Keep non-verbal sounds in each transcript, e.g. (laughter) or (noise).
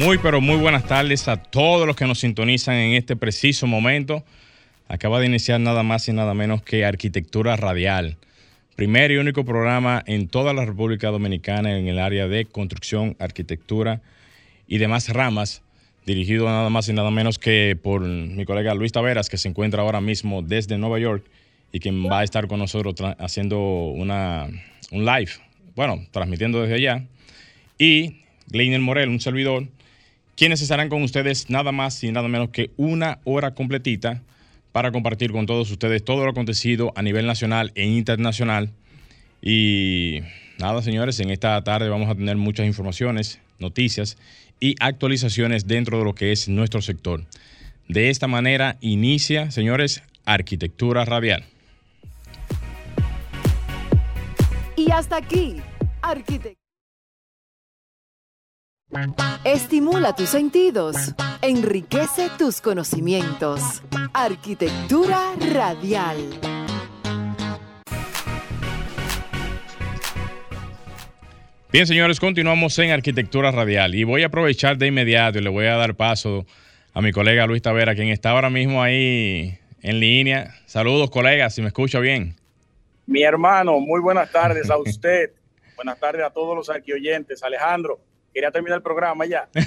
Muy, pero muy buenas tardes a todos los que nos sintonizan en este preciso momento. Acaba de iniciar nada más y nada menos que Arquitectura Radial, primer y único programa en toda la República Dominicana en el área de construcción, arquitectura y demás ramas, dirigido nada más y nada menos que por mi colega Luis Taveras, que se encuentra ahora mismo desde Nueva York y quien va a estar con nosotros haciendo una, un live, bueno, transmitiendo desde allá. Y Gleiner Morel, un servidor, quienes estarán con ustedes nada más y nada menos que una hora completita para compartir con todos ustedes todo lo acontecido a nivel nacional e internacional. Y nada, señores, en esta tarde vamos a tener muchas informaciones, noticias y actualizaciones dentro de lo que es nuestro sector. De esta manera inicia, señores, Arquitectura Radial. Y hasta aquí, Arquitectura. Estimula tus sentidos, enriquece tus conocimientos. Arquitectura radial. Bien, señores, continuamos en Arquitectura Radial y voy a aprovechar de inmediato y le voy a dar paso a mi colega Luis Tavera, quien está ahora mismo ahí en línea. Saludos, colegas, si me escucha bien. Mi hermano, muy buenas tardes a usted. (laughs) buenas tardes a todos los arquioyentes. Alejandro, quería terminar el programa ya. (laughs)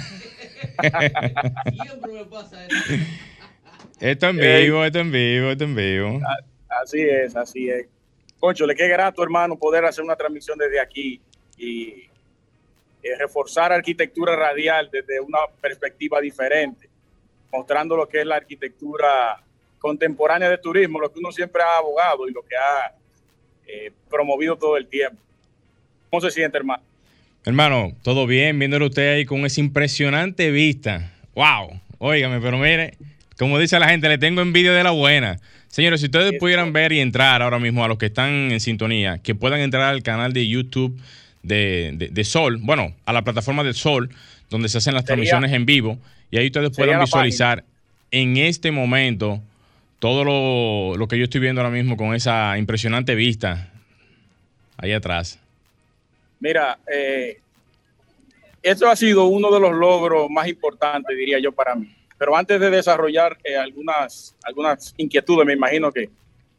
esto en vivo, esto en vivo, esto en vivo. Así es, así es. Concho, le qué grato, hermano, poder hacer una transmisión desde aquí y, reforzar arquitectura radial desde una perspectiva diferente, mostrando lo que es la arquitectura contemporánea de turismo, lo que uno siempre ha abogado y lo que ha eh, promovido todo el tiempo. ¿Cómo se siente, hermano? Hermano, todo bien, viéndolo usted ahí con esa impresionante vista. ¡Wow! Óigame, pero mire, como dice la gente, le tengo envidia de la buena. Señores, si ustedes pudieran ver y entrar ahora mismo a los que están en sintonía, que puedan entrar al canal de YouTube de, Sol, bueno, a la plataforma de Sol, donde se hacen las transmisiones en vivo, y ahí ustedes puedan visualizar en este momento todo lo, lo que yo estoy viendo ahora mismo con esa impresionante vista ahí atrás. Mira, eh, eso ha sido uno de los logros más importantes, diría yo, para mí. Pero antes de desarrollar eh, algunas, algunas inquietudes, me imagino que,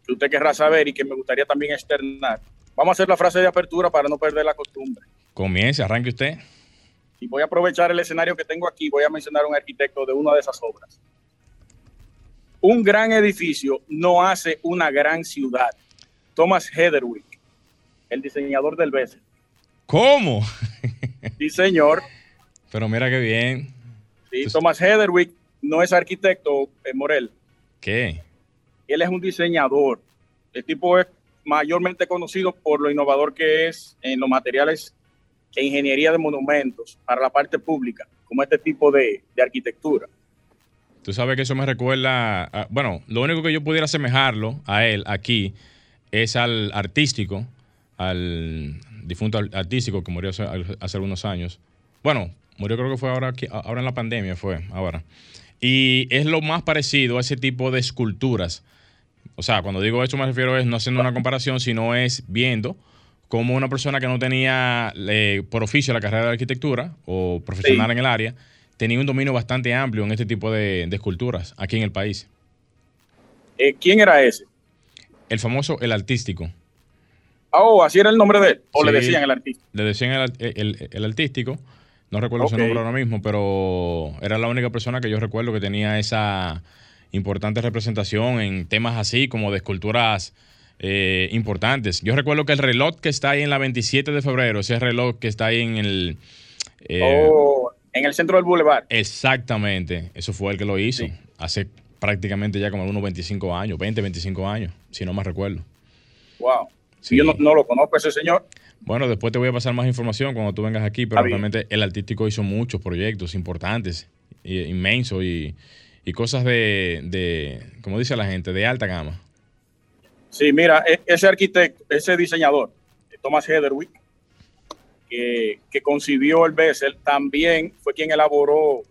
usted querrá saber y que me gustaría también externar, vamos a hacer la frase de apertura para no perder la costumbre. Comience, arranque usted. Y voy a aprovechar el escenario que tengo aquí, voy a mencionar a un arquitecto de una de esas obras. Un gran edificio no hace una gran ciudad. Thomas Heatherwick, el diseñador del Bessel ¿Cómo? Sí, señor. Pero mira qué bien. Sí, Thomas Heatherwick no es arquitecto, eh, Morel. ¿Qué? Él es un diseñador. El tipo es mayormente conocido por lo innovador que es en los materiales e ingeniería de monumentos para la parte pública, como este tipo de, arquitectura. Tú sabes que eso me recuerda, bueno, lo único que yo pudiera asemejarlo a él aquí es al artístico, al difunto artístico que murió hace, algunos años. Bueno, murió creo que fue ahora, ahora en la pandemia, fue ahora. Y es lo más parecido a ese tipo de esculturas. O sea, cuando digo esto me refiero es no haciendo una comparación, sino es viendo cómo una persona que no tenía eh, por oficio la carrera de arquitectura o profesional en el área, tenía un dominio bastante amplio en este tipo de, esculturas aquí en el país. Eh, ¿Quién era ese? El famoso, el artístico. Oh, así era el nombre de él. ¿O le decían el artístico? Le decían el, artístico. No recuerdo su nombre ahora mismo, pero era la única persona que yo recuerdo que tenía esa importante representación en temas así como de esculturas eh, importantes. Yo recuerdo que el reloj que está ahí en la 27 de febrero, ese reloj que está ahí en el... Eh, oh, en el centro del boulevard. Exactamente, eso fue el que lo hizo. Hace prácticamente ya como unos 25 años, 20, 25 años, si no me recuerdo. Wow. Si yo no, lo conozco ese señor. Bueno, después te voy a pasar más información cuando tú vengas aquí, pero realmente el artístico hizo muchos proyectos importantes, inmensos y, cosas de, de, como dice la gente, de alta gama. Sí, mira, e, ese arquitecto, ese diseñador, Thomas Heatherwick, que, que concibió el Bessel, también fue quien elaboró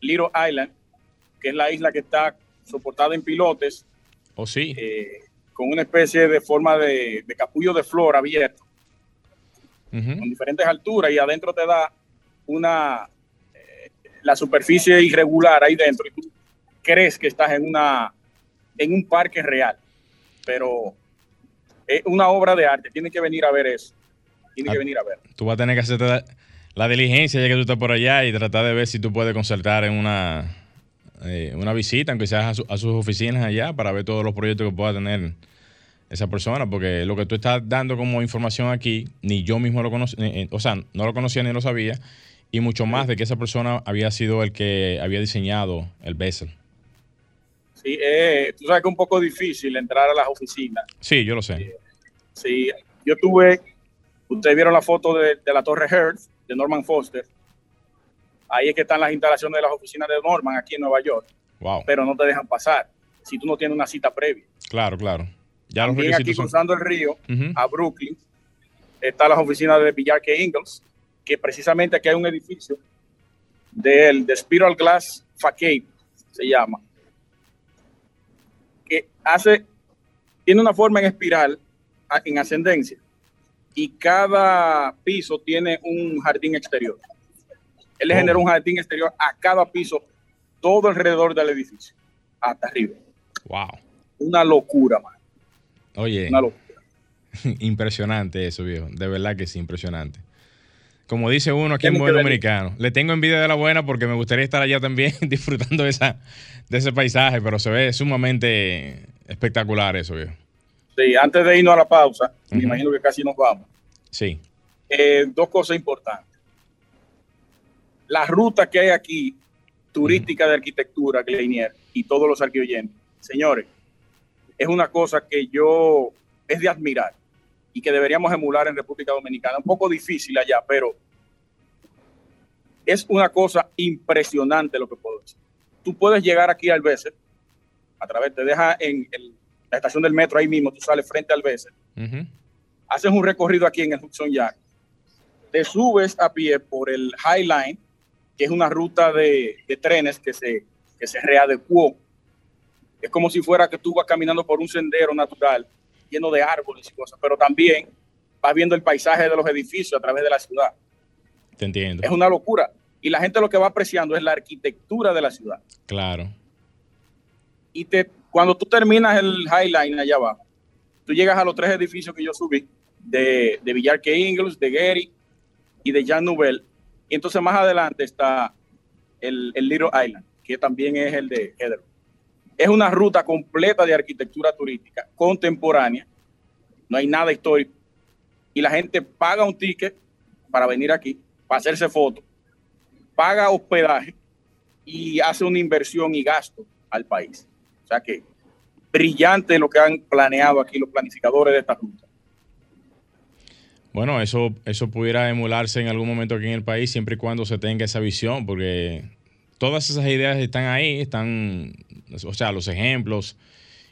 Little Island, que es la isla que está soportada en pilotes. Oh, sí. Eh, con una especie de forma de, capullo de flor abierto, con diferentes alturas, y adentro te da una eh, la superficie irregular ahí dentro, y tú crees que estás en una en un parque real. Pero es una obra de arte, tiene que venir a ver eso. Tiene que ah, venir a ver. Tú vas a tener que hacerte la, diligencia ya que tú estás por allá y tratar de ver si tú puedes concertar en una, eh, una visita, aunque sea a, a, sus oficinas allá, para ver todos los proyectos que pueda tener esa persona, porque lo que tú estás dando como información aquí, ni yo mismo lo conocía, eh, o sea, no lo conocía ni lo sabía, y mucho más de que esa persona había sido el que había diseñado el Bessel. Sí, eh, tú sabes que es un poco difícil entrar a las oficinas. Sí, yo lo sé. Eh, sí, yo tuve, ustedes vieron la foto de, la Torre Hertz de Norman Foster. Ahí es que están las instalaciones de las oficinas de Norman aquí en Nueva York. Wow. Pero no te dejan pasar si tú no tienes una cita previa. Claro, claro. Ya También aquí cruzando el río a Brooklyn están las oficinas de Villarque Ingalls, que precisamente aquí hay un edificio del de Spiral Glass Facade, se llama, que hace, tiene una forma en espiral, en ascendencia, y cada piso tiene un jardín exterior. Él le oh. genera un jardín exterior a cada piso, todo alrededor del edificio, hasta arriba. Wow. Una locura, man. Oye, (laughs) impresionante eso, viejo. De verdad que sí, impresionante. Como dice uno aquí en buen dominicano, le tengo envidia de la buena porque me gustaría estar allá también (laughs) disfrutando de, esa, de ese paisaje, pero se ve sumamente espectacular eso, viejo. Sí, antes de irnos a la pausa, me imagino que casi nos vamos. Sí. Eh, dos cosas importantes. La ruta que hay aquí, turística de arquitectura, Gleinier, y todos los arqueoyentes. Señores, es una cosa que yo, es de admirar y que deberíamos emular en República Dominicana. Un poco difícil allá, pero es una cosa impresionante lo que puedo decir. Tú puedes llegar aquí al Besser, a través, te deja en la estación del metro ahí mismo, tú sales frente al Besser, haces un recorrido aquí en el Hudson Yard, te subes a pie por el High Line, que es una ruta de, trenes que se, que se readecuó es como si fuera que tú vas caminando por un sendero natural lleno de árboles y cosas, pero también vas viendo el paisaje de los edificios a través de la ciudad. Te entiendo. Es una locura. Y la gente lo que va apreciando es la arquitectura de la ciudad. Claro. Y te, cuando tú terminas el Highline allá abajo, tú llegas a los tres edificios que yo subí, de, de Villarque Ingles, de Gary y de Jean Nouvel. Y entonces más adelante está el, el Little Island, que también es el de Heather. Es una ruta completa de arquitectura turística contemporánea. No hay nada histórico. Y la gente paga un ticket para venir aquí, para hacerse fotos, paga hospedaje y hace una inversión y gasto al país. O sea que brillante lo que han planeado aquí los planificadores de esta ruta. Bueno, eso, eso pudiera emularse en algún momento aquí en el país siempre y cuando se tenga esa visión, porque todas esas ideas están ahí, están, o sea, los ejemplos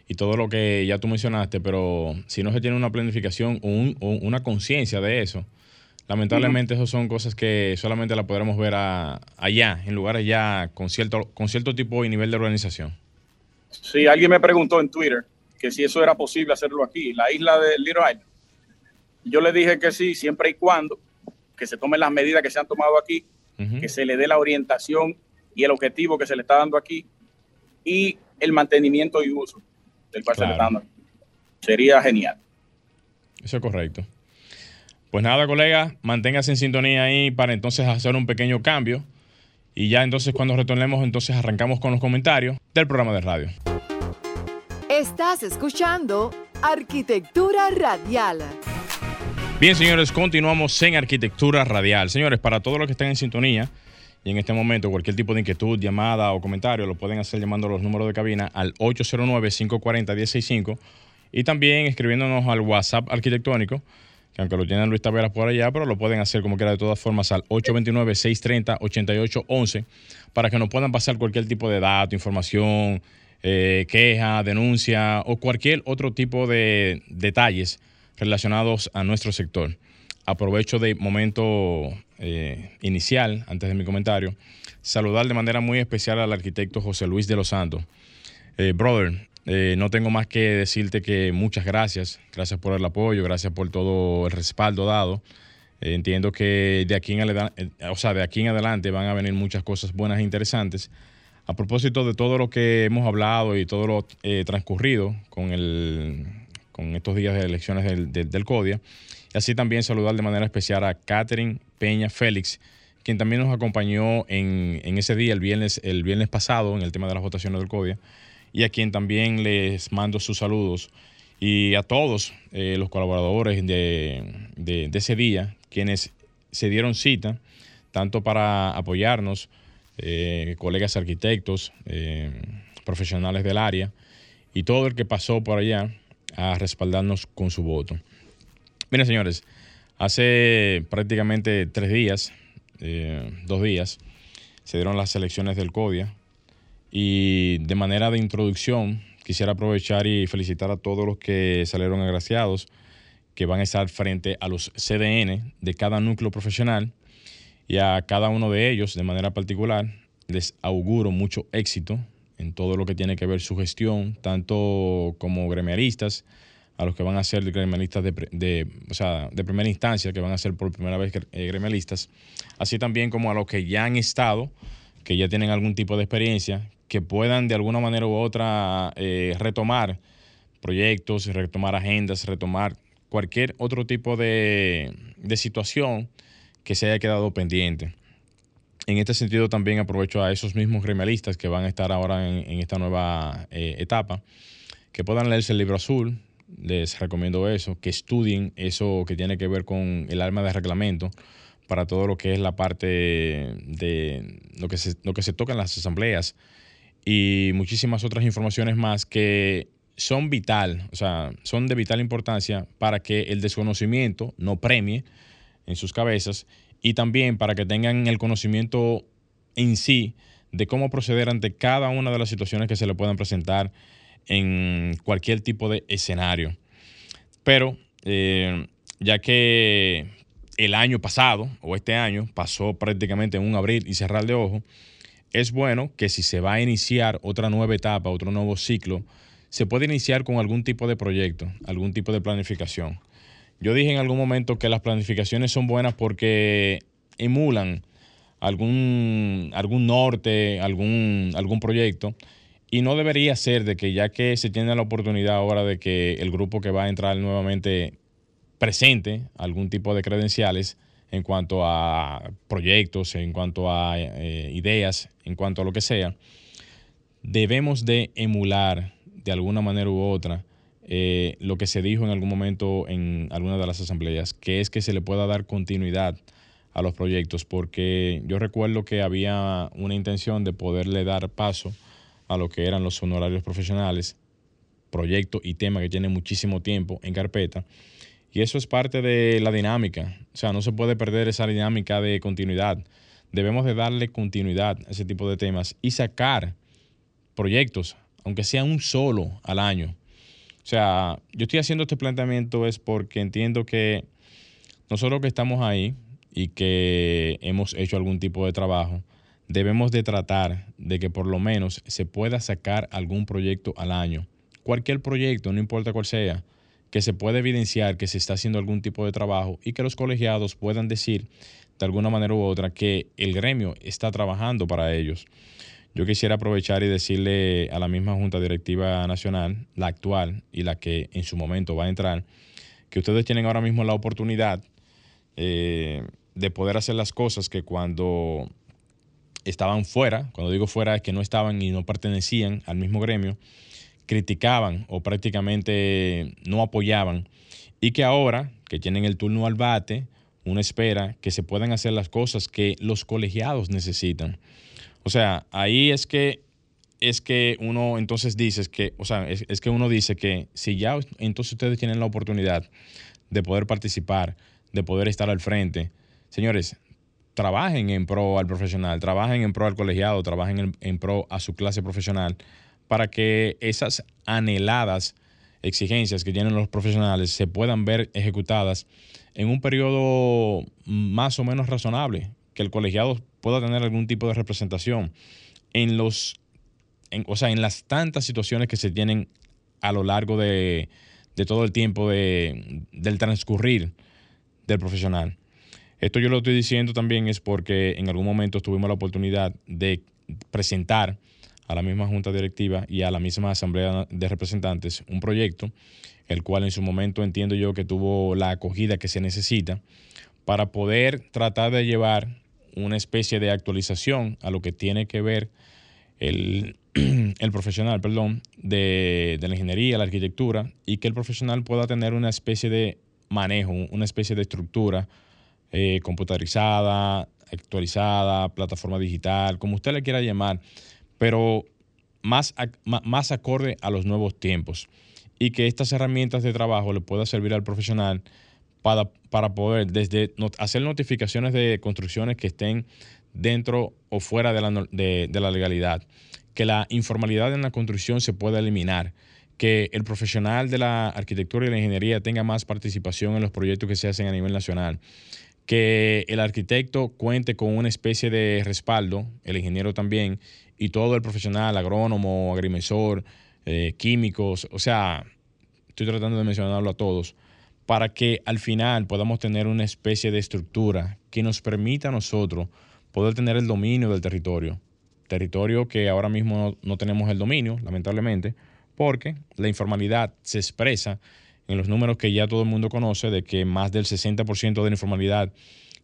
y todo lo que ya tú mencionaste, pero si no se tiene una planificación o, una conciencia de eso, lamentablemente eso son cosas que solamente la podremos ver allá, en lugares ya con cierto, con cierto tipo y nivel de organización. Sí, alguien me preguntó en Twitter que si eso era posible hacerlo aquí, la isla de Little Island. Yo le dije que sí, siempre y cuando que se tomen las medidas que se han tomado aquí, que se le dé la orientación y el objetivo que se le está dando aquí y el mantenimiento y uso del cual se le está dando. Sería genial. Eso es correcto. Pues nada, colega, manténgase en sintonía ahí para entonces hacer un pequeño cambio. Y ya entonces cuando retornemos, entonces arrancamos con los comentarios del programa de radio. Estás escuchando Arquitectura Radial. Bien, señores, continuamos en Arquitectura Radial. Señores, para todos los que estén en sintonía, y en este momento, cualquier tipo de inquietud, llamada o comentario lo pueden hacer llamando a los números de cabina al 809-540-165 y también escribiéndonos al WhatsApp arquitectónico que aunque lo tienen Luis Taveras por allá, pero lo pueden hacer como quiera de todas formas al 829-630-8811 para que nos puedan pasar cualquier tipo de dato, información, eh, queja, denuncia o cualquier otro tipo de detalles relacionados a nuestro sector. Aprovecho de momento eh, inicial, antes de mi comentario, saludar de manera muy especial al arquitecto José Luis de los Santos. Eh, brother, eh, no tengo más que decirte que muchas gracias. Gracias por el apoyo, gracias por todo el respaldo dado. Eh, entiendo que de aquí, en adelante, eh, o sea, de aquí en adelante van a venir muchas cosas buenas e interesantes. A propósito de todo lo que hemos hablado y todo lo transcurrido con, el, con estos días de elecciones del, del, CODIA, y así también saludar de manera especial a Catherine Peña Félix, quien también nos acompañó en, en, ese día, el viernes, el viernes pasado, en el tema de las votaciones del CODIA y a quien también les mando sus saludos. Y a todos eh, los colaboradores de, de, ese día, quienes se dieron cita, tanto para apoyarnos, eh, colegas arquitectos, eh, profesionales del área, y todo el que pasó por allá a respaldarnos con su voto. Miren, señores, hace prácticamente tres días, dos días, se dieron las elecciones del CODIA, y de manera de introducción, quisiera aprovechar y felicitar a todos los que salieron agraciados, que van a estar frente a los CDN de cada núcleo profesional y a cada uno de ellos de manera particular. Les auguro mucho éxito en todo lo que tiene que ver su gestión, tanto como gremialistas, a los que van a ser gremialistas de, de, o sea, de primera instancia, que van a ser por primera vez eh, gremialistas, así también como a los que ya han estado, que ya tienen algún tipo de experiencia, que puedan de alguna manera u otra eh, retomar proyectos, retomar agendas, retomar cualquier otro tipo de, situación que se haya quedado pendiente. En este sentido también aprovecho a esos mismos gremialistas que van a estar ahora en, esta nueva eh, etapa, que puedan leerse el libro azul, les recomiendo eso, que estudien eso que tiene que ver con el arma de reglamento para todo lo que es la parte de lo que se, lo que se toca en las asambleas, y muchísimas otras informaciones más que son vital, o sea, son de vital importancia para que el desconocimiento no premie en sus cabezas y también para que tengan el conocimiento en sí de cómo proceder ante cada una de las situaciones que se le puedan presentar en cualquier tipo de escenario. Pero eh, ya que el año pasado o este año pasó prácticamente en un abril y cerrar de ojo, es bueno que si se va a iniciar otra nueva etapa, otro nuevo ciclo, se puede iniciar con algún tipo de proyecto, algún tipo de planificación. Yo dije en algún momento que las planificaciones son buenas porque emulan algún, algún norte, algún, algún proyecto. Y no debería ser de que ya que se tiene la oportunidad ahora de que el grupo que va a entrar nuevamente presente algún tipo de credenciales, en cuanto a proyectos, en cuanto a eh, ideas, en cuanto a lo que sea, debemos de emular de alguna manera u otra eh, lo que se dijo en algún momento en alguna de las asambleas, que es que se le pueda dar continuidad a los proyectos, porque yo recuerdo que había una intención de poderle dar paso a lo que eran los honorarios profesionales, proyecto y tema que tiene muchísimo tiempo en carpeta, y eso es parte de la dinámica. O sea, no se puede perder esa dinámica de continuidad. Debemos de darle continuidad a ese tipo de temas y sacar proyectos, aunque sea un solo al año. O sea, yo estoy haciendo este planteamiento es porque entiendo que nosotros que estamos ahí y que hemos hecho algún tipo de trabajo, debemos de tratar de que por lo menos se pueda sacar algún proyecto al año. Cualquier proyecto, no importa cuál sea que se puede evidenciar que se está haciendo algún tipo de trabajo y que los colegiados puedan decir de alguna manera u otra que el gremio está trabajando para ellos. Yo quisiera aprovechar y decirle a la misma Junta Directiva Nacional, la actual y la que en su momento va a entrar, que ustedes tienen ahora mismo la oportunidad eh, de poder hacer las cosas que cuando estaban fuera, cuando digo fuera es que no estaban y no pertenecían al mismo gremio, criticaban o prácticamente no apoyaban y que ahora que tienen el turno al bate, uno espera que se puedan hacer las cosas que los colegiados necesitan. O sea, ahí es que es que uno entonces dice que, o sea, es, que uno dice que si ya entonces ustedes tienen la oportunidad de poder participar, de poder estar al frente. Señores, trabajen en pro al profesional, trabajen en pro al colegiado, trabajen en, pro a su clase profesional, para que esas anheladas exigencias que tienen los profesionales se puedan ver ejecutadas en un periodo más o menos razonable, que el colegiado pueda tener algún tipo de representación en los, o sea, en las tantas situaciones que se tienen a lo largo de, todo el tiempo del transcurrir del profesional. Esto yo lo estoy diciendo también es porque en algún momento tuvimos la oportunidad de presentar a la misma junta directiva y a la misma asamblea de representantes un proyecto, el cual en su momento entiendo yo que tuvo la acogida que se necesita para poder tratar de llevar una especie de actualización a lo que tiene que ver (clears throat) el, profesional, perdón, de, de la ingeniería, la arquitectura, y que el profesional pueda tener una especie de manejo, una especie de estructura eh, computarizada, actualizada, plataforma digital, como usted le quiera llamar, pero más, más acorde a los nuevos tiempos y que estas herramientas de trabajo le puedan servir al profesional para, para poder desde hacer notificaciones de construcciones que estén dentro o fuera de la, de, de la legalidad, que la informalidad en la construcción se pueda eliminar, que el profesional de la arquitectura y la ingeniería tenga más participación en los proyectos que se hacen a nivel nacional, que el arquitecto cuente con una especie de respaldo, el ingeniero también, y todo el profesional, agrónomo, agrimensor, eh, químicos, o sea, estoy tratando de mencionarlo a todos, para que al final podamos tener una especie de estructura que nos permita a nosotros poder tener el dominio del territorio. Territorio que ahora mismo no, no tenemos el dominio, lamentablemente, porque la informalidad se expresa en los números que ya todo el mundo conoce de que más del 60% de la informalidad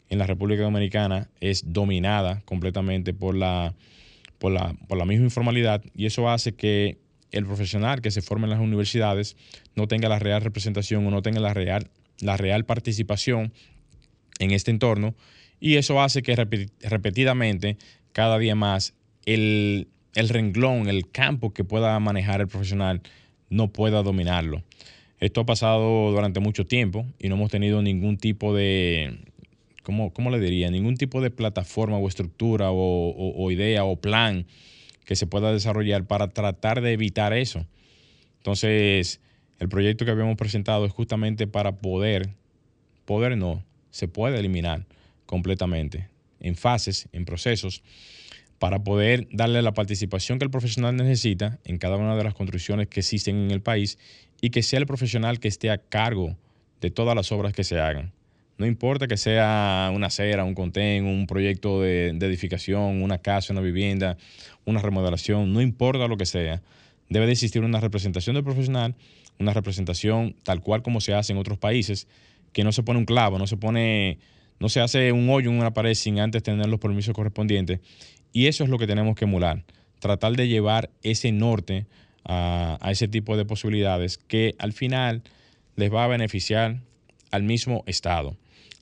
en la República Dominicana es dominada completamente por la, por la, por la misma informalidad y eso hace que el profesional que se forme en las universidades no tenga la real representación o no tenga la real, la real participación en este entorno y eso hace que repetidamente cada día más el, el renglón, el campo que pueda manejar el profesional no pueda dominarlo. Esto ha pasado durante mucho tiempo y no hemos tenido ningún tipo de, ¿cómo, cómo le diría? Ningún tipo de plataforma o estructura o, idea o plan que se pueda desarrollar para tratar de evitar eso. Entonces, el proyecto que habíamos presentado es justamente para poder, poder no, se puede eliminar completamente en fases, en procesos, para poder darle la participación que el profesional necesita en cada una de las construcciones que existen en el país y que sea el profesional que esté a cargo de todas las obras que se hagan. No importa que sea una acera, un contén, un proyecto de, edificación, una casa, una vivienda, una remodelación, no importa lo que sea, debe de existir una representación del profesional, una representación tal cual como se hace en otros países, que no se pone un clavo, no se pone, no se hace un hoyo en una pared sin antes tener los permisos correspondientes. Y eso es lo que tenemos que emular, tratar de llevar ese norte a, ese tipo de posibilidades que al final les va a beneficiar al mismo Estado,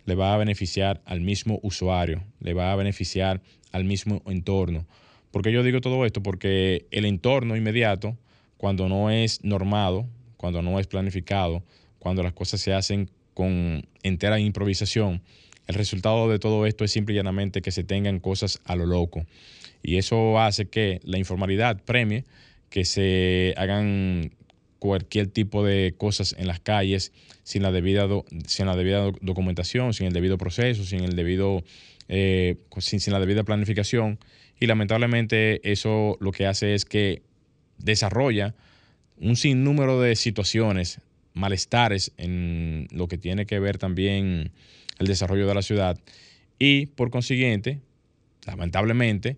le va a beneficiar al mismo usuario, le va a beneficiar al mismo entorno. porque yo digo todo esto? Porque el entorno inmediato, cuando no es normado, cuando no es planificado, cuando las cosas se hacen con entera improvisación, el resultado de todo esto es simple y llanamente que se tengan cosas a lo loco. Y eso hace que la informalidad premie que se hagan cualquier tipo de cosas en las calles sin la debida, sin la debida documentación, sin el debido proceso, sin, el debido, eh, sin, sin la debida planificación. Y lamentablemente eso lo que hace es que desarrolla un sinnúmero de situaciones, malestares en lo que tiene que ver también el desarrollo de la ciudad. Y por consiguiente, lamentablemente,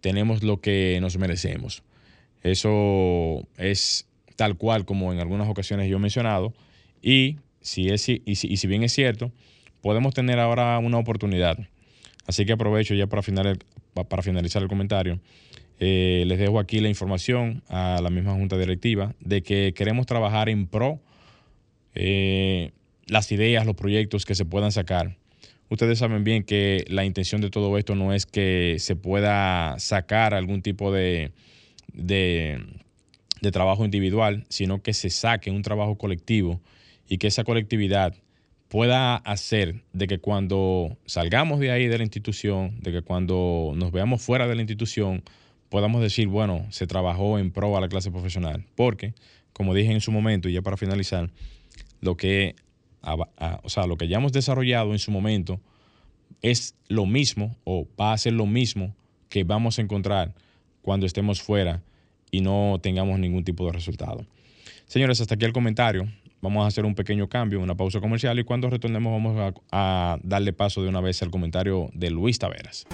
tenemos lo que nos merecemos. Eso es tal cual como en algunas ocasiones yo he mencionado. Y si, es, y si, bien es cierto, podemos tener ahora una oportunidad. Así que aprovecho ya para, para finalizar el comentario. Eh, les dejo aquí la información a la misma junta directiva de que queremos trabajar en pro eh, las ideas, los proyectos que se puedan sacar. Ustedes saben bien que la intención de todo esto no es que se pueda sacar algún tipo de, trabajo individual, sino que se saque un trabajo colectivo y que esa colectividad pueda hacer de que cuando salgamos de ahí de la institución, de que cuando nos veamos fuera de la institución, podamos decir, bueno, se trabajó en pro a la clase profesional. Porque, como dije en su momento, y ya para finalizar, lo que, o sea, lo que ya hemos desarrollado en su momento es lo mismo o va a ser lo mismo que vamos a encontrar cuando estemos fuera y no tengamos ningún tipo de resultado. Señores, hasta aquí el comentario. Vamos a hacer un pequeño cambio, una pausa comercial y cuando retornemos vamos a, darle paso de una vez al comentario de Luis Taveras.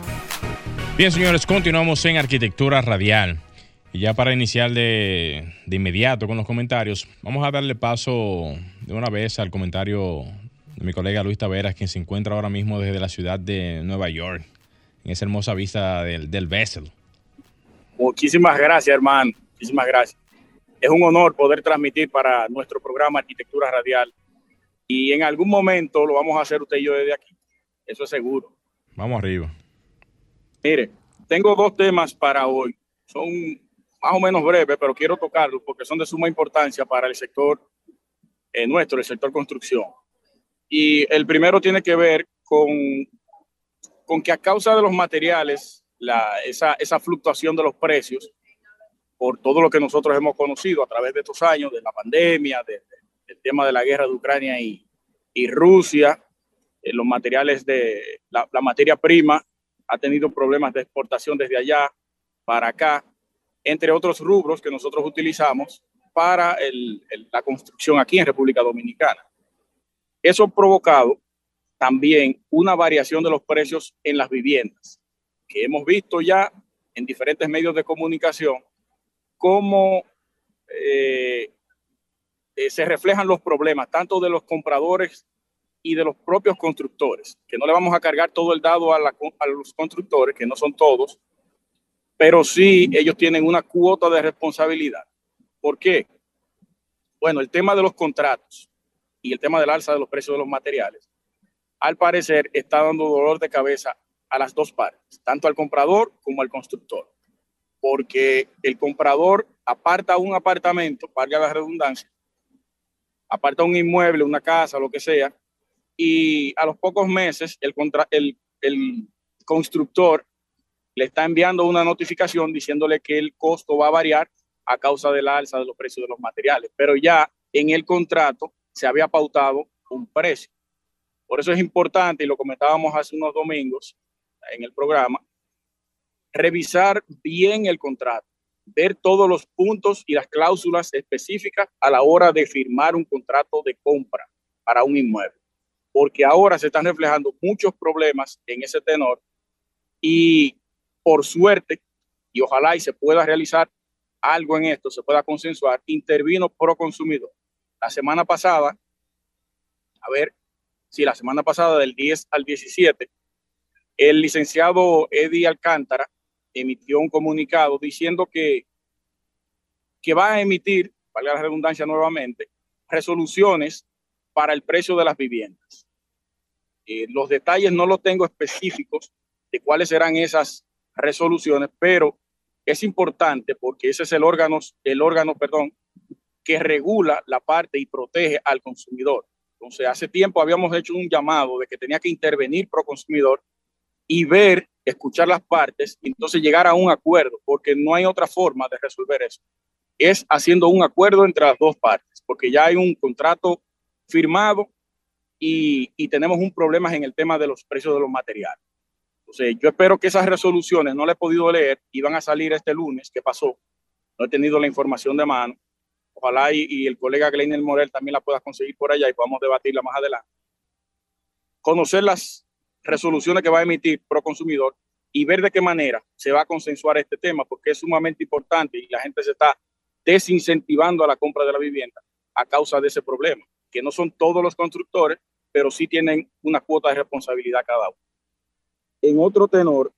Bien, señores, continuamos en Arquitectura Radial. Y ya para iniciar de, de, inmediato con los comentarios, vamos a darle paso de una vez al comentario de mi colega Luis Taveras, quien se encuentra ahora mismo desde la ciudad de Nueva York, en esa hermosa vista del, del Bessel. Muchísimas gracias, hermano. Muchísimas gracias es un honor poder transmitir para nuestro programa Arquitectura Radial. Y en algún momento lo vamos a hacer usted y yo desde aquí. Eso es seguro. Vamos arriba. Mire, tengo dos temas para hoy. Son más o menos breves, pero quiero tocarlos porque son de suma importancia para el sector eh, nuestro, el sector construcción. Y el primero tiene que ver con, con que a causa de los materiales, la, esa, esa fluctuación de los precios, por todo lo que nosotros hemos conocido a través de estos años, de la pandemia, del tema de la guerra de Ucrania y, y Rusia, eh, los materiales de la, materia prima ha tenido problemas de exportación desde allá para acá, entre otros rubros que nosotros utilizamos para la construcción aquí en República Dominicana. Eso ha provocado también una variación de los precios en las viviendas, que hemos visto ya en diferentes medios de comunicación cómo eh, eh, se reflejan los problemas, tanto de los compradores y de los propios constructores, que no le vamos a cargar todo el dado a, los constructores, que no son todos, pero sí ellos tienen una cuota de responsabilidad. ¿Por qué? Bueno, el tema de los contratos y el tema del alza de los precios de los materiales, al parecer está dando dolor de cabeza a las dos partes, tanto al comprador como al constructor porque el comprador aparta un apartamento, valga la redundancia, aparta un inmueble, una casa, lo que sea, y a los pocos meses el, el, el constructor le está enviando una notificación diciéndole que el costo va a variar a causa de la alza de los precios de los materiales, pero ya en el contrato se había pautado un precio. Por eso es importante, y lo comentábamos hace unos domingos en el programa, revisar bien el contrato, ver todos los puntos y las cláusulas específicas a la hora de firmar un contrato de compra para un inmueble, porque ahora se están reflejando muchos problemas en ese tenor y por suerte, y ojalá y se pueda realizar algo en esto, se pueda consensuar, intervino pro consumidor. La semana pasada, a ver, si la semana pasada del 10 al 17, el licenciado Eddie Alcántara emitió un comunicado diciendo que, que va a emitir, valga la redundancia nuevamente, resoluciones para el precio de las viviendas. Eh, los detalles no los tengo específicos de cuáles serán esas resoluciones, pero es importante porque ese es el órgano, el órgano, perdón, que regula la parte y protege al consumidor. Entonces, hace tiempo habíamos hecho un llamado de que tenía que intervenir pro consumidor y ver escuchar las partes y entonces llegar a un acuerdo, porque no hay otra forma de resolver eso. Es haciendo un acuerdo entre las dos partes, porque ya hay un contrato firmado y, y tenemos un problema en el tema de los precios de los materiales. Entonces, yo espero que esas resoluciones no le he podido leer, iban a salir este lunes, ¿qué pasó? No he tenido la información de mano. Ojalá y, el colega Gleiner Morel también la pueda conseguir por allá y podamos debatirla más adelante. Conocer las resoluciones que va a emitir pro consumidor y ver de qué manera se va a consensuar este tema, porque es sumamente importante y la gente se está desincentivando a la compra de la vivienda a causa de ese problema, que no son todos los constructores, pero sí tienen una cuota de responsabilidad cada uno. En otro tenor,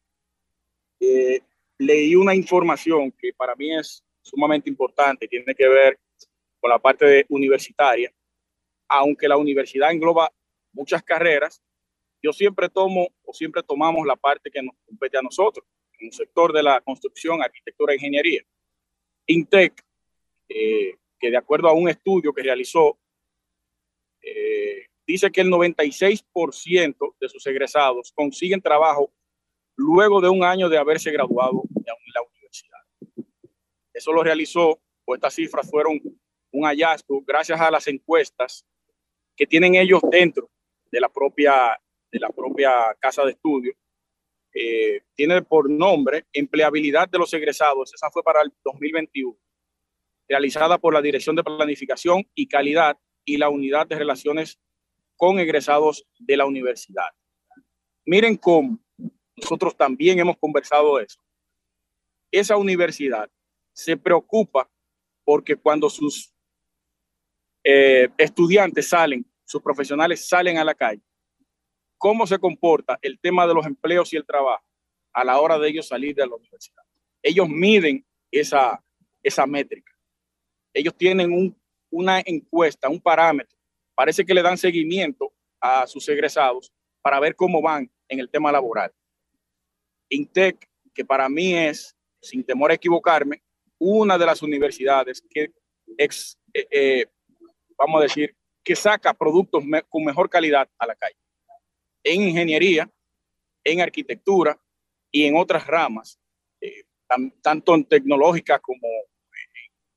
eh, leí una información que para mí es sumamente importante, tiene que ver con la parte universitaria, aunque la universidad engloba muchas carreras, yo siempre tomo o siempre tomamos la parte que nos compete a nosotros, en el sector de la construcción, arquitectura e ingeniería. INTEC, eh, que de acuerdo a un estudio que realizó, eh, dice que el 96% de sus egresados consiguen trabajo luego de un año de haberse graduado en la universidad. Eso lo realizó, o estas cifras fueron un hallazgo gracias a las encuestas que tienen ellos dentro de la propia, de la propia casa de estudio. Eh, tiene por nombre empleabilidad de los egresados, esa fue para el 2021, realizada por la Dirección de Planificación y Calidad y la Unidad de Relaciones con egresados de la universidad. Miren cómo nosotros también hemos conversado eso. Esa universidad se preocupa porque cuando sus eh, estudiantes salen, sus profesionales salen a la calle, cómo se comporta el tema de los empleos y el trabajo a la hora de ellos salir de la universidad. Ellos miden esa, esa métrica. Ellos tienen una encuesta, un parámetro. Parece que le dan seguimiento a sus egresados para ver cómo van en el tema laboral. INTEC, que para mí es, sin temor a equivocarme, una de las universidades que, eh, eh, vamos a decir, que saca productos con mejor calidad a la calle. En ingeniería, en arquitectura y en otras ramas, eh, tanto en tecnológicas como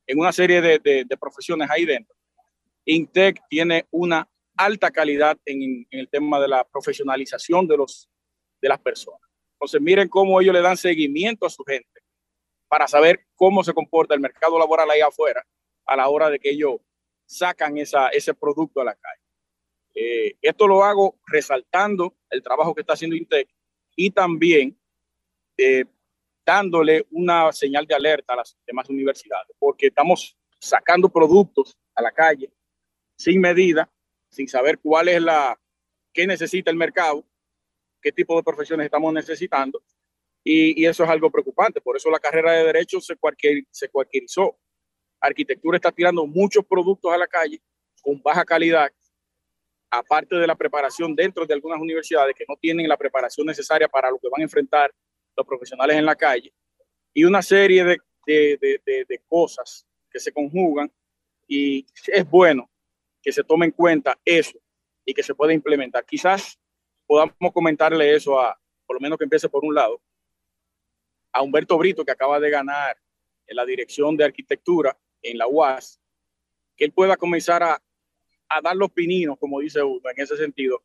en una serie de, profesiones ahí dentro. INTEC tiene una alta calidad en, en, el tema de la profesionalización de, los, de las personas. Entonces, miren cómo ellos le dan seguimiento a su gente para saber cómo se comporta el mercado laboral ahí afuera a la hora de que ellos sacan esa, ese producto a la calle. Eh, esto lo hago resaltando el trabajo que está haciendo Intec y también eh, dándole una señal de alerta a las demás universidades, porque estamos sacando productos a la calle sin medida, sin saber cuál es la, qué necesita el mercado, qué tipo de profesiones estamos necesitando, y, eso es algo preocupante. Por eso la carrera de Derecho se, cualquier, se cualquierizó. Arquitectura está tirando muchos productos a la calle con baja calidad, aparte de la preparación dentro de algunas universidades que no tienen la preparación necesaria para lo que van a enfrentar los profesionales en la calle, y una serie de, de, de, cosas que se conjugan y es bueno que se tome en cuenta eso y que se pueda implementar. Quizás podamos comentarle eso a, por lo menos que empiece por un lado, a Humberto Brito, que acaba de ganar en la dirección de arquitectura en la UAS, que él pueda comenzar a, a dar los pininos, como dice uno, en ese sentido,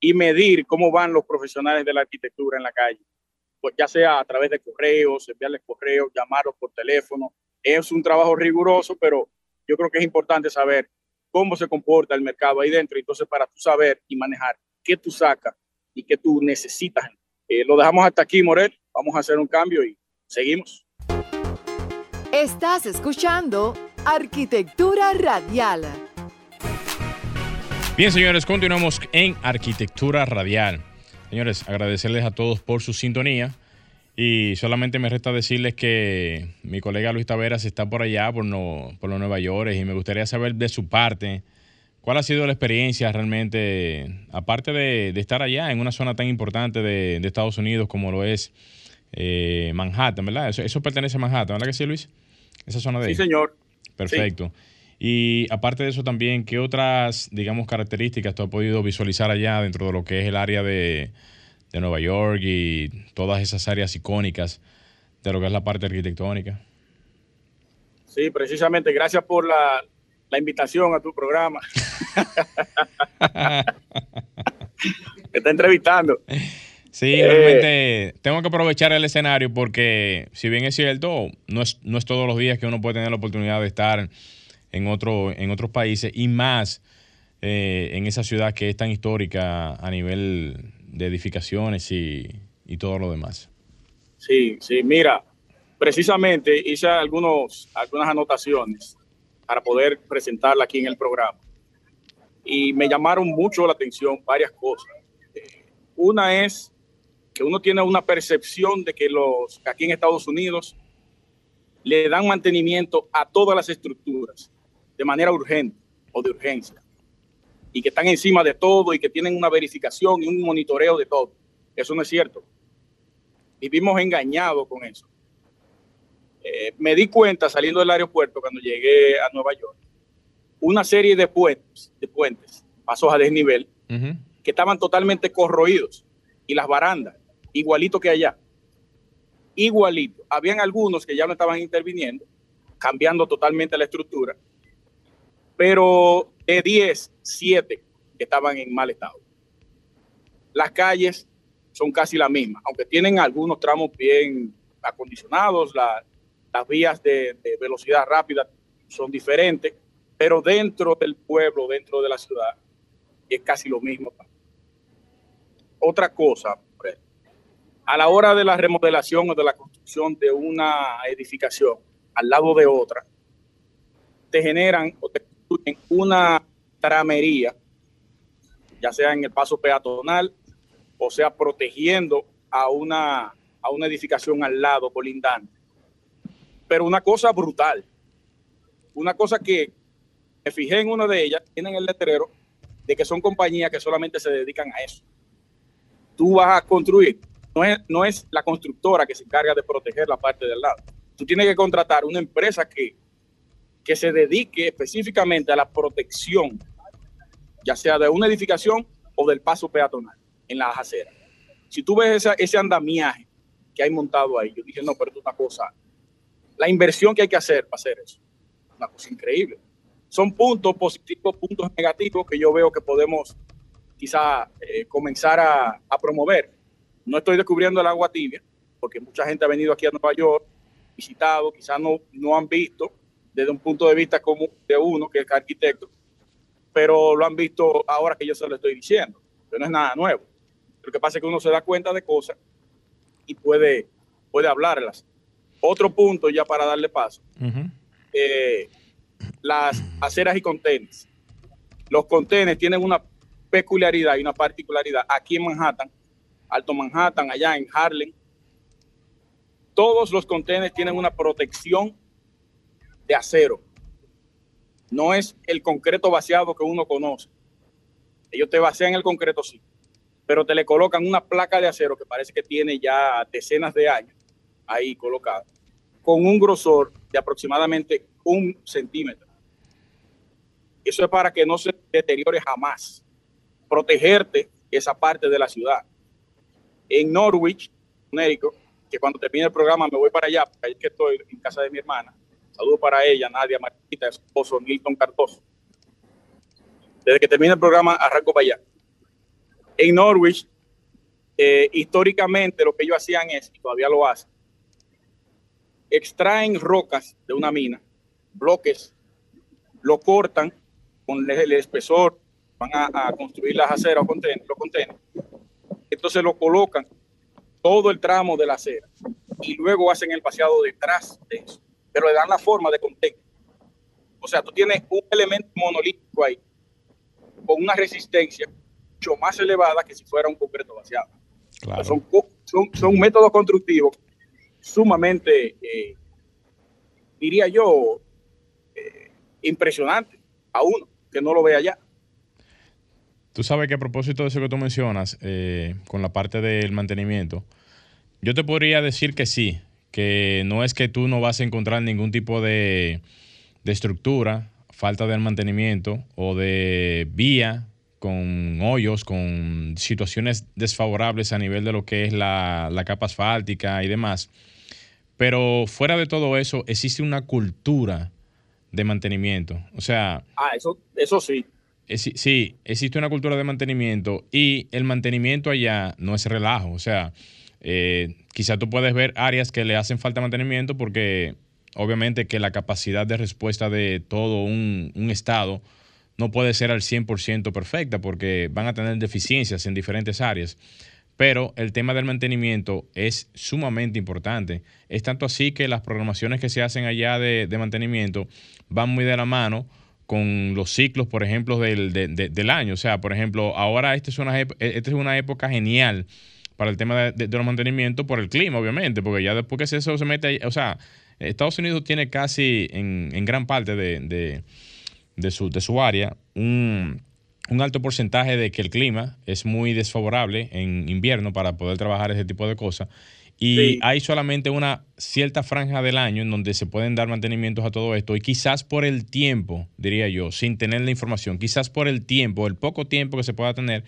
y medir cómo van los profesionales de la arquitectura en la calle. Pues ya sea a través de correos, enviarles correos, llamarlos por teléfono. Es un trabajo riguroso, pero yo creo que es importante saber cómo se comporta el mercado ahí dentro. Entonces, para tú saber y manejar qué tú sacas y qué tú necesitas. Eh, lo dejamos hasta aquí, Morel vamos a hacer un cambio y seguimos. Estás escuchando Arquitectura Radial. Bien, señores, continuamos en Arquitectura Radial. Señores, agradecerles a todos por su sintonía. Y solamente me resta decirles que mi colega Luis Taveras está por allá, por, no, por los Nueva York, y me gustaría saber de su parte cuál ha sido la experiencia realmente, aparte de, estar allá en una zona tan importante de, de Estados Unidos como lo es eh, Manhattan, ¿verdad? Eso, pertenece a Manhattan, ¿verdad que sí, Luis? Esa zona de Sí, señor. Perfecto. Y aparte de eso también, ¿qué otras, digamos, características tú has podido visualizar allá dentro de lo que es el área de, Nueva York y todas esas áreas icónicas de lo que es la parte arquitectónica? Sí, precisamente. Gracias por la, la invitación a tu programa. (laughs) Me está entrevistando. Sí, eh, realmente tengo que aprovechar el escenario porque, si bien es cierto, no es, no es todos los días que uno puede tener la oportunidad de estar en, otro, en otros países y más eh, en esa ciudad que es tan histórica a nivel de edificaciones y, todo lo demás. Sí, sí, mira, precisamente hice algunos, algunas anotaciones para poder presentarla aquí en el programa y me llamaron mucho la atención varias cosas. Una es que uno tiene una percepción de que los aquí en Estados Unidos le dan mantenimiento a todas las estructuras de manera urgente o de urgencia y que están encima de todo y que tienen una verificación y un monitoreo de todo. Eso no es cierto. Vivimos engañados con eso. Eh, me di cuenta saliendo del aeropuerto cuando llegué a Nueva York, una serie de puentes, de puentes pasos a desnivel, que estaban totalmente corroídos y las barandas, igualito que allá. Igualito. Habían algunos que ya no estaban interviniendo, cambiando totalmente la estructura, pero de 10, 7 estaban en mal estado. Las calles son casi las mismas, aunque tienen algunos tramos bien acondicionados, las vías de, de velocidad rápida son diferentes, pero dentro del pueblo, dentro de la ciudad, es casi lo mismo. Otra cosa, a la hora de la remodelación o de la construcción de una edificación al lado de otra, te generan o te construyen una tramería, ya sea en el paso peatonal o sea protegiendo a una, a una edificación al lado colindante. Pero una cosa brutal, una cosa que me fijé en una de ellas, tienen el letrero de que son compañías que solamente se dedican a eso. Tú vas a construir, no es, no es la constructora que se encarga de proteger la parte del lado. Tú tienes que contratar una empresa que, que se dedique específicamente a la protección, ya sea de una edificación o del paso peatonal en las aceras. Si tú ves ese andamiaje que hay montado ahí, yo dije, no, pero es una cosa, la inversión que hay que hacer para hacer eso, una cosa increíble son puntos positivos, puntos negativos que yo veo que podemos quizá eh, comenzar a, promover. No estoy descubriendo el agua tibia, porque mucha gente ha venido aquí a Nueva York, visitado, quizás no, no han visto desde un punto de vista como de uno que es arquitecto, pero lo han visto ahora que yo se lo estoy diciendo, que no es nada nuevo. Lo que pasa es que uno se da cuenta de cosas y puede, puede hablarlas. Otro punto ya para darle paso las aceras y contenes. Los contenes tienen una peculiaridad y una particularidad aquí en Manhattan, Alto Manhattan, allá en Harlem. Todos los contenes tienen una protección de acero. No es el concreto vaciado que uno conoce. Ellos te vacían el concreto, sí, pero te le colocan una placa de acero que parece que tiene ya decenas de años ahí colocada, con un grosor de aproximadamente un centímetro. Eso es para que no se deteriore jamás. Protegerte esa parte de la ciudad. En Norwich, Connecticut, que cuando termine el programa me voy para allá, porque ahí que estoy en casa de mi hermana. Saludo para ella, Nadia Marquita, esposo Milton Cardoso. Desde que termine el programa arranco para allá. En Norwich, eh, históricamente lo que ellos hacían es, y todavía lo hacen, extraen rocas de una mina, bloques, lo cortan con el espesor, van a, construir las aceras o los contenedores. Entonces lo colocan todo el tramo de la acera y luego hacen el vaciado detrás de eso, pero le dan la forma de contenedor. O sea, tú tienes un elemento monolítico ahí con una resistencia mucho más elevada que si fuera un concreto vaciado. son, son, son, métodos constructivos sumamente, eh, diría yo, eh, impresionantes a uno que no lo vea ya. Tú sabes que a propósito de eso que tú mencionas, eh, con la parte del mantenimiento, yo te podría decir que sí, que no es que tú no vas a encontrar ningún tipo de, estructura, falta de mantenimiento o de vía con hoyos, con situaciones desfavorables a nivel de lo que es la, la capa asfáltica y demás. Pero fuera de todo eso, existe una cultura de mantenimiento. O sea... Ah, eso, eso sí. sí, existe una cultura de mantenimiento y el mantenimiento allá no es relajo. O sea, eh, quizá tú puedes ver áreas que le hacen falta mantenimiento porque obviamente que la capacidad de respuesta de todo un, estado no puede ser al 100% perfecta porque van a tener deficiencias en diferentes áreas pero el tema del mantenimiento es sumamente importante. Es tanto así que las programaciones que se hacen allá de, mantenimiento van muy de la mano con los ciclos, por ejemplo, del, año. O sea, por ejemplo, ahora esta es una, esta es una época genial para el tema de, los mantenimientos por el clima, obviamente, porque ya después que eso se mete, o sea, Estados Unidos tiene casi en, gran parte de, su, de su área un un alto porcentaje de que el clima es muy desfavorable en invierno para poder trabajar ese tipo de cosas. Y hay solamente una cierta franja del año en donde se pueden dar mantenimientos a todo esto. Y quizás por el tiempo, diría yo, sin tener la información, quizás por el tiempo, el poco tiempo que se pueda tener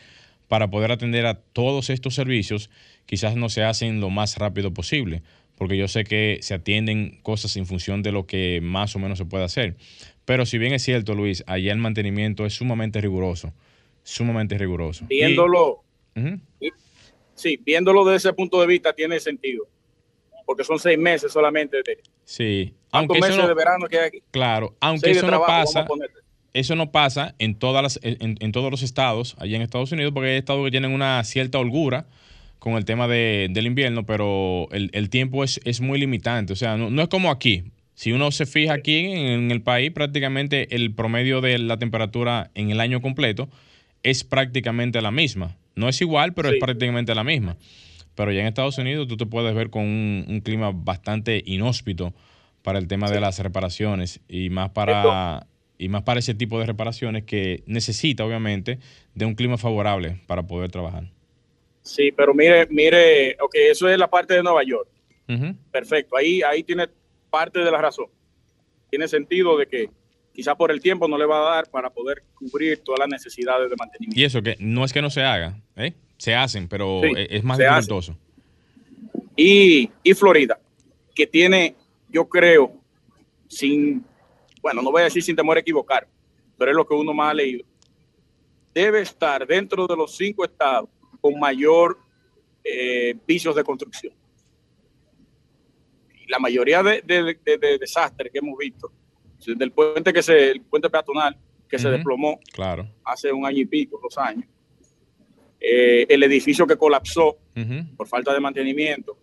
para poder atender a todos estos servicios, quizás no se hacen lo más rápido posible. Porque yo sé que se atienden cosas en función de lo que más o menos se puede hacer. Pero si bien es cierto, Luis, allá el mantenimiento es sumamente riguroso, sumamente riguroso. Viéndolo, sí, viéndolo desde ese punto de vista tiene sentido, porque son seis meses solamente de... Sí, aunque meses de verano que hay aquí? Claro, aunque eso no pasa... Eso no pasa en, todas las, en, todos los estados allá en Estados Unidos, porque hay estados que tienen una cierta holgura con el tema de, del invierno, pero el, tiempo es, es, muy limitante. O sea, no, es como aquí. Si uno se fija aquí en el país, prácticamente el promedio de la temperatura en el año completo es prácticamente la misma. No es igual, pero es prácticamente la misma. Pero ya en Estados Unidos tú te puedes ver con un, clima bastante inhóspito para el tema de las reparaciones y más para y más para ese tipo de reparaciones que necesita obviamente de un clima favorable para poder trabajar. Sí, pero mire, mire, ok, eso es la parte de Nueva York. Perfecto, ahí, ahí tiene parte de la razón. Tiene sentido de que quizás por el tiempo no le va a dar para poder cubrir todas las necesidades de mantenimiento. Y eso que no es que no se haga, ¿eh? se hacen, pero es más dificultoso. Y, y Florida, que tiene, yo creo, sin, bueno, no voy a decir sin temor a equivocar, pero es lo que uno más ha leído, debe estar dentro de los cinco estados con mayor eh, vicios de construcción la mayoría de, desastres que hemos visto, desde el puente que se, el puente peatonal que se desplomó claro. hace un año y pico, dos años, eh, el edificio que colapsó por falta de mantenimiento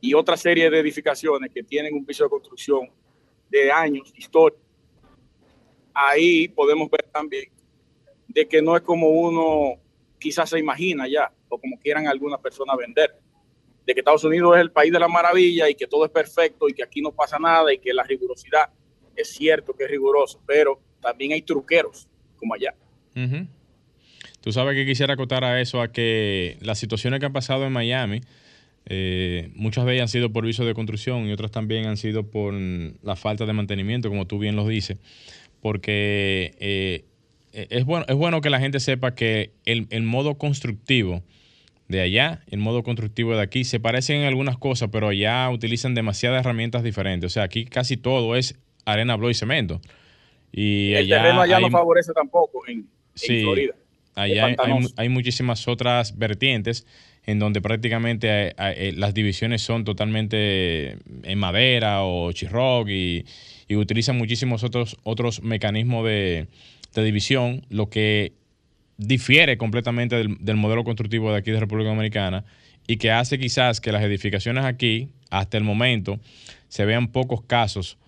y otra serie de edificaciones que tienen un piso de construcción de años, histórico. Ahí podemos ver también de que no es como uno quizás se imagina ya, o como quieran algunas personas vender de que Estados Unidos es el país de la maravilla y que todo es perfecto y que aquí no pasa nada y que la rigurosidad es cierto que es riguroso, pero también hay truqueros como allá. Tú sabes que quisiera acotar a eso, a que las situaciones que han pasado en Miami, eh, muchas ellas han sido por viso de construcción y otras también han sido por la falta de mantenimiento, como tú bien lo dices, porque eh, es, bueno, es bueno que la gente sepa que el, el modo constructivo, de allá, el modo constructivo de aquí. Se parecen en algunas cosas, pero allá utilizan demasiadas herramientas diferentes. O sea, aquí casi todo es arena, blow y cemento. Y el terreno allá no favorece tampoco en, Florida. Allá hay, muchísimas otras vertientes en donde prácticamente eh, eh, las divisiones son totalmente en madera o chirroc y, utilizan muchísimos otros, otros mecanismos de, de división, lo que difiere completamente del, modelo constructivo de aquí de República Dominicana y que hace quizás que las edificaciones aquí, hasta el momento, se vean pocos casos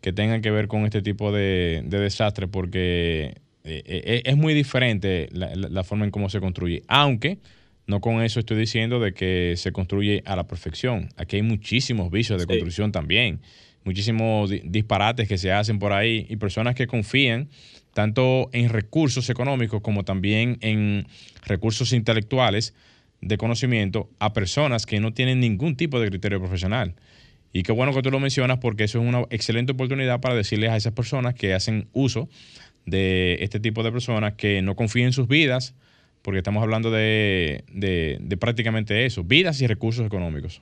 que tengan que ver con este tipo de, desastre porque eh, eh, es muy diferente la, forma en cómo se construye. Aunque no con eso estoy diciendo de que se construye a la perfección. Aquí hay muchísimos vicios de construcción también, muchísimos disparates que se hacen por ahí y personas que confían tanto en recursos económicos como también en recursos intelectuales de conocimiento a personas que no tienen ningún tipo de criterio profesional. Y qué bueno que tú lo mencionas porque eso es una excelente oportunidad para decirles a esas personas que hacen uso de este tipo de personas que no confíen en sus vidas, porque estamos hablando de, de prácticamente eso, vidas y recursos económicos.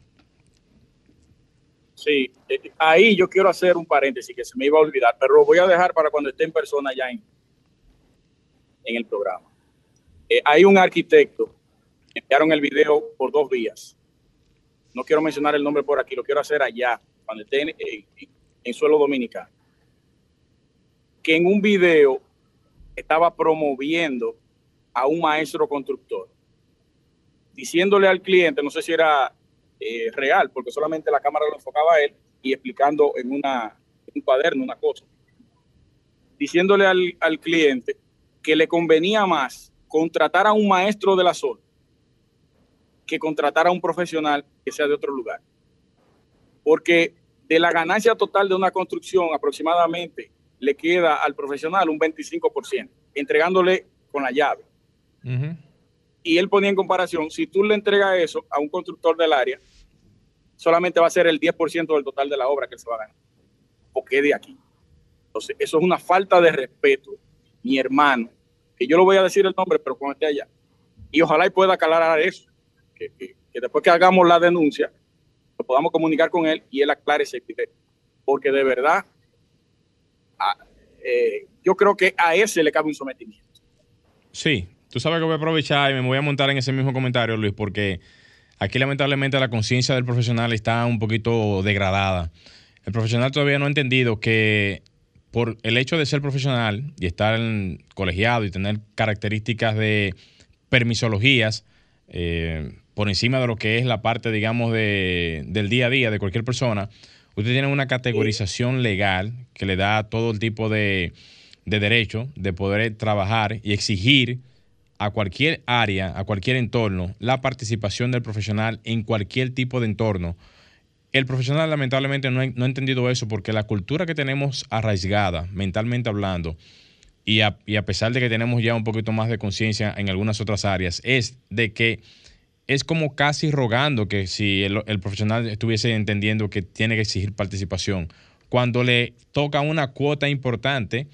Sí, eh, ahí yo quiero hacer un paréntesis que se me iba a olvidar, pero lo voy a dejar para cuando esté en persona ya en, en el programa. Eh, hay un arquitecto, enviaron el video por dos vías. No quiero mencionar el nombre por aquí, lo quiero hacer allá, cuando esté en, en suelo dominicano. Que en un video estaba promoviendo a un maestro constructor, diciéndole al cliente, no sé si era eh, real, porque solamente la cámara lo enfocaba a él y explicando en, una, un cuaderno una cosa. Diciéndole al, al cliente que le convenía más contratar a un maestro de la zona que contratar a un profesional que sea de otro lugar. Porque de la ganancia total de una construcción aproximadamente le queda al profesional un 25%, entregándole con la llave. Y él ponía en comparación, si tú le entregas eso a un constructor del área, solamente va a ser el 10% del total de la obra que se va a ganar, porque es de aquí. Entonces, eso es una falta de respeto, mi hermano, que yo lo voy a decir el nombre, pero cuando esté allá. Y ojalá y pueda aclarar eso, que, después que hagamos la denuncia, lo podamos comunicar con él y él aclare ese criterio. Porque de verdad, eh, yo creo que a ese le cabe un sometimiento. Sí, tú sabes que voy a aprovechar y me voy a montar en ese mismo comentario, Luis, porque aquí lamentablemente la conciencia del profesional está un poquito degradada. El profesional todavía no ha entendido que por el hecho de ser profesional y estar colegiado y tener características de permisologías eh, por encima de lo que es la parte, digamos, del día a día de cualquier persona, usted tiene una categorización legal que le da todo el tipo de, de derecho de poder trabajar y exigir a cualquier área, a cualquier entorno, la participación del profesional en cualquier tipo de entorno. El profesional lamentablemente no ha, entendido eso porque la cultura que tenemos arraigada, mentalmente hablando, y a, pesar de que tenemos ya un poquito más de conciencia en algunas otras áreas, es de que es como casi rogando que si el, profesional estuviese entendiendo que tiene que exigir participación, cuando le toca una cuota importante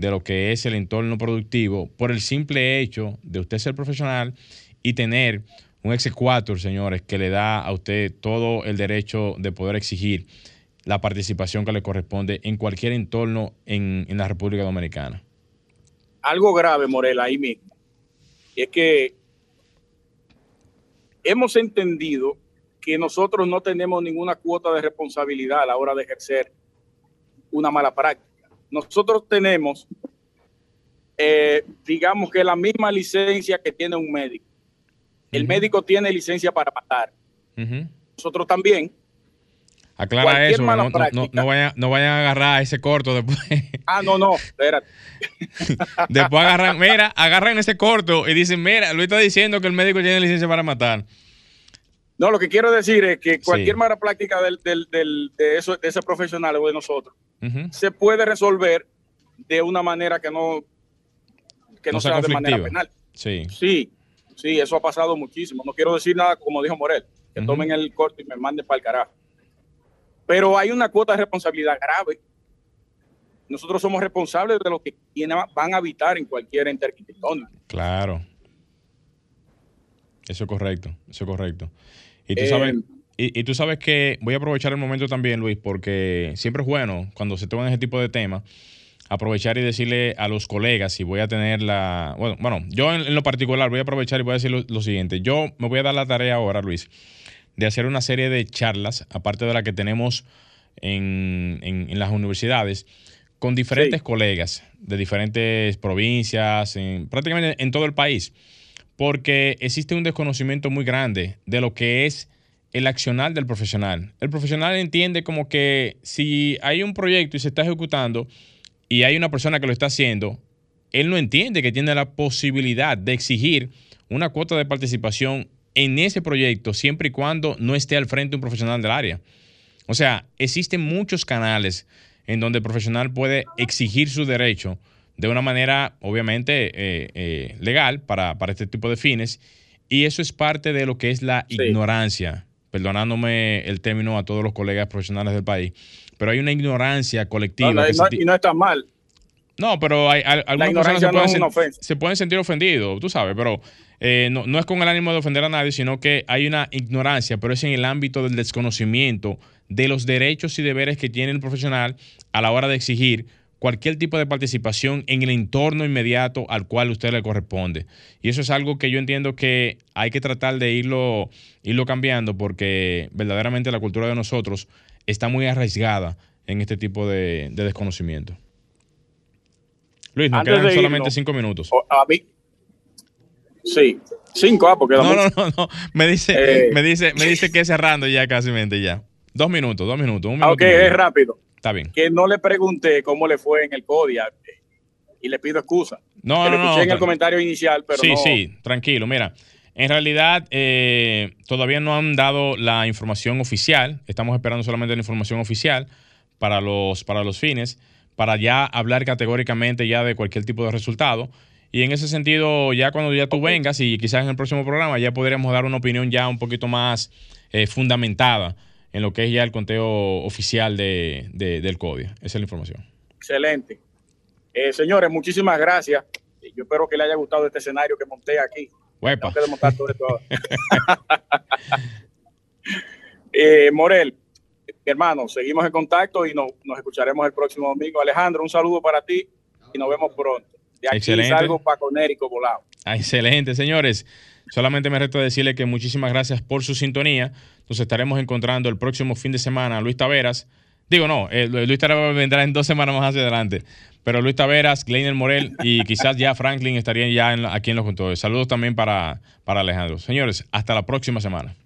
de lo que es el entorno productivo, por el simple hecho de usted ser profesional y tener un exequatur, señores, que le da a usted todo el derecho de poder exigir la participación que le corresponde en cualquier entorno en, la República Dominicana. Algo grave, Morela, ahí mismo. Es que hemos entendido que nosotros no tenemos ninguna cuota de responsabilidad a la hora de ejercer una mala práctica. Nosotros tenemos, eh, digamos que la misma licencia que tiene un médico. El médico tiene licencia para matar. Nosotros también. Aclara eso, no, no, no, vayan, a agarrar ese corto después. Ah, no, no, espérate. (laughs) después agarran, mira, agarran ese corto y dicen, mira, lo está diciendo que el médico tiene licencia para matar. No, lo que quiero decir es que cualquier mala práctica del, de, eso, de ese profesional o de nosotros se puede resolver de una manera que no, que no, sea, de manera penal. Sí. Sí, Sí, eso ha pasado muchísimo. No quiero decir nada como dijo Morel, que tomen el corte y me manden para el carajo. Pero hay una cuota de responsabilidad grave. Nosotros somos responsables de lo que van a habitar en cualquier ente arquitectónico. Claro. Eso es correcto, eso es correcto. Y tú, sabes, eh, y, tú sabes que voy a aprovechar el momento también, Luis, porque siempre es bueno cuando se toman ese tipo de temas aprovechar y decirle a los colegas si voy a tener la... Bueno, bueno yo en, lo particular voy a aprovechar y voy a decir lo, siguiente. Yo me voy a dar la tarea ahora, Luis, de hacer una serie de charlas, aparte de la que tenemos en, en, las universidades, con diferentes colegas de diferentes provincias, en, prácticamente en todo el país, porque existe un desconocimiento muy grande de lo que es el accionar del profesional. El profesional entiende como que si hay un proyecto y se está ejecutando, y hay una persona que lo está haciendo, él no entiende que tiene la posibilidad de exigir una cuota de participación en ese proyecto siempre y cuando no esté al frente un profesional del área. O sea, existen muchos canales en donde el profesional puede exigir su derecho de una manera, obviamente, eh, eh, legal para, este tipo de fines. Y eso es parte de lo que es la ignorancia, perdonándome el término a todos los colegas profesionales del país, pero hay una ignorancia colectiva. y no está mal. No, pero hay, algunas personas se pueden, sentir ofendidos, tú sabes, pero eh, no, es con el ánimo de ofender a nadie, sino que hay una ignorancia, pero es en el ámbito del desconocimiento de los derechos y deberes que tiene el profesional a la hora de exigir cualquier tipo de participación en el entorno inmediato al cual usted le corresponde. Y eso es algo que yo entiendo que hay que tratar de irlo, irlo cambiando porque verdaderamente la cultura de nosotros está muy arraigada en este tipo de, desconocimiento. Luis, nos quedan solamente cinco minutos. A mí, sí, cinco, ah, porque no, no, no, no, me dice, eh. me dice, me dice que cerrando ya casi ya. Dos minutos, dos minutos, un minuto. Ok, es rápido. Está bien. Que no le pregunté cómo le fue en el CODIA y le pido excusa. No, no, no. escuché en el comentario inicial, pero sí, sí, tranquilo. Mira, en realidad, eh, todavía no han dado la información oficial. Estamos esperando solamente la información oficial para los, para los fines, para ya hablar categóricamente ya de cualquier tipo de resultado. Y en ese sentido, ya cuando ya tú vengas y quizás en el próximo programa ya podríamos dar una opinión ya un poquito más eh, fundamentada en lo que es ya el conteo oficial de, del CODI. Esa es la información. Excelente. Eh, señores, muchísimas gracias. Yo espero que les haya gustado este escenario que monté aquí. Huepa. (laughs) eh, Morel, hermano, seguimos en contacto y nos, nos escucharemos el próximo domingo. Alejandro, un saludo para ti y nos vemos pronto. De aquí Excelente. salgo paconérico volado. Ah, excelente, señores. Solamente me reto decirle que muchísimas gracias por su sintonía. Nos estaremos encontrando el próximo fin de semana. Luis Taveras. Digo, no, eh, Luis Taveras vendrá en dos semanas más hacia adelante. Pero Luis Taveras, Gleiner Morel y quizás ya Franklin estarían ya en, aquí en los controles. Saludos también para, para Alejandro. Señores, hasta la próxima semana.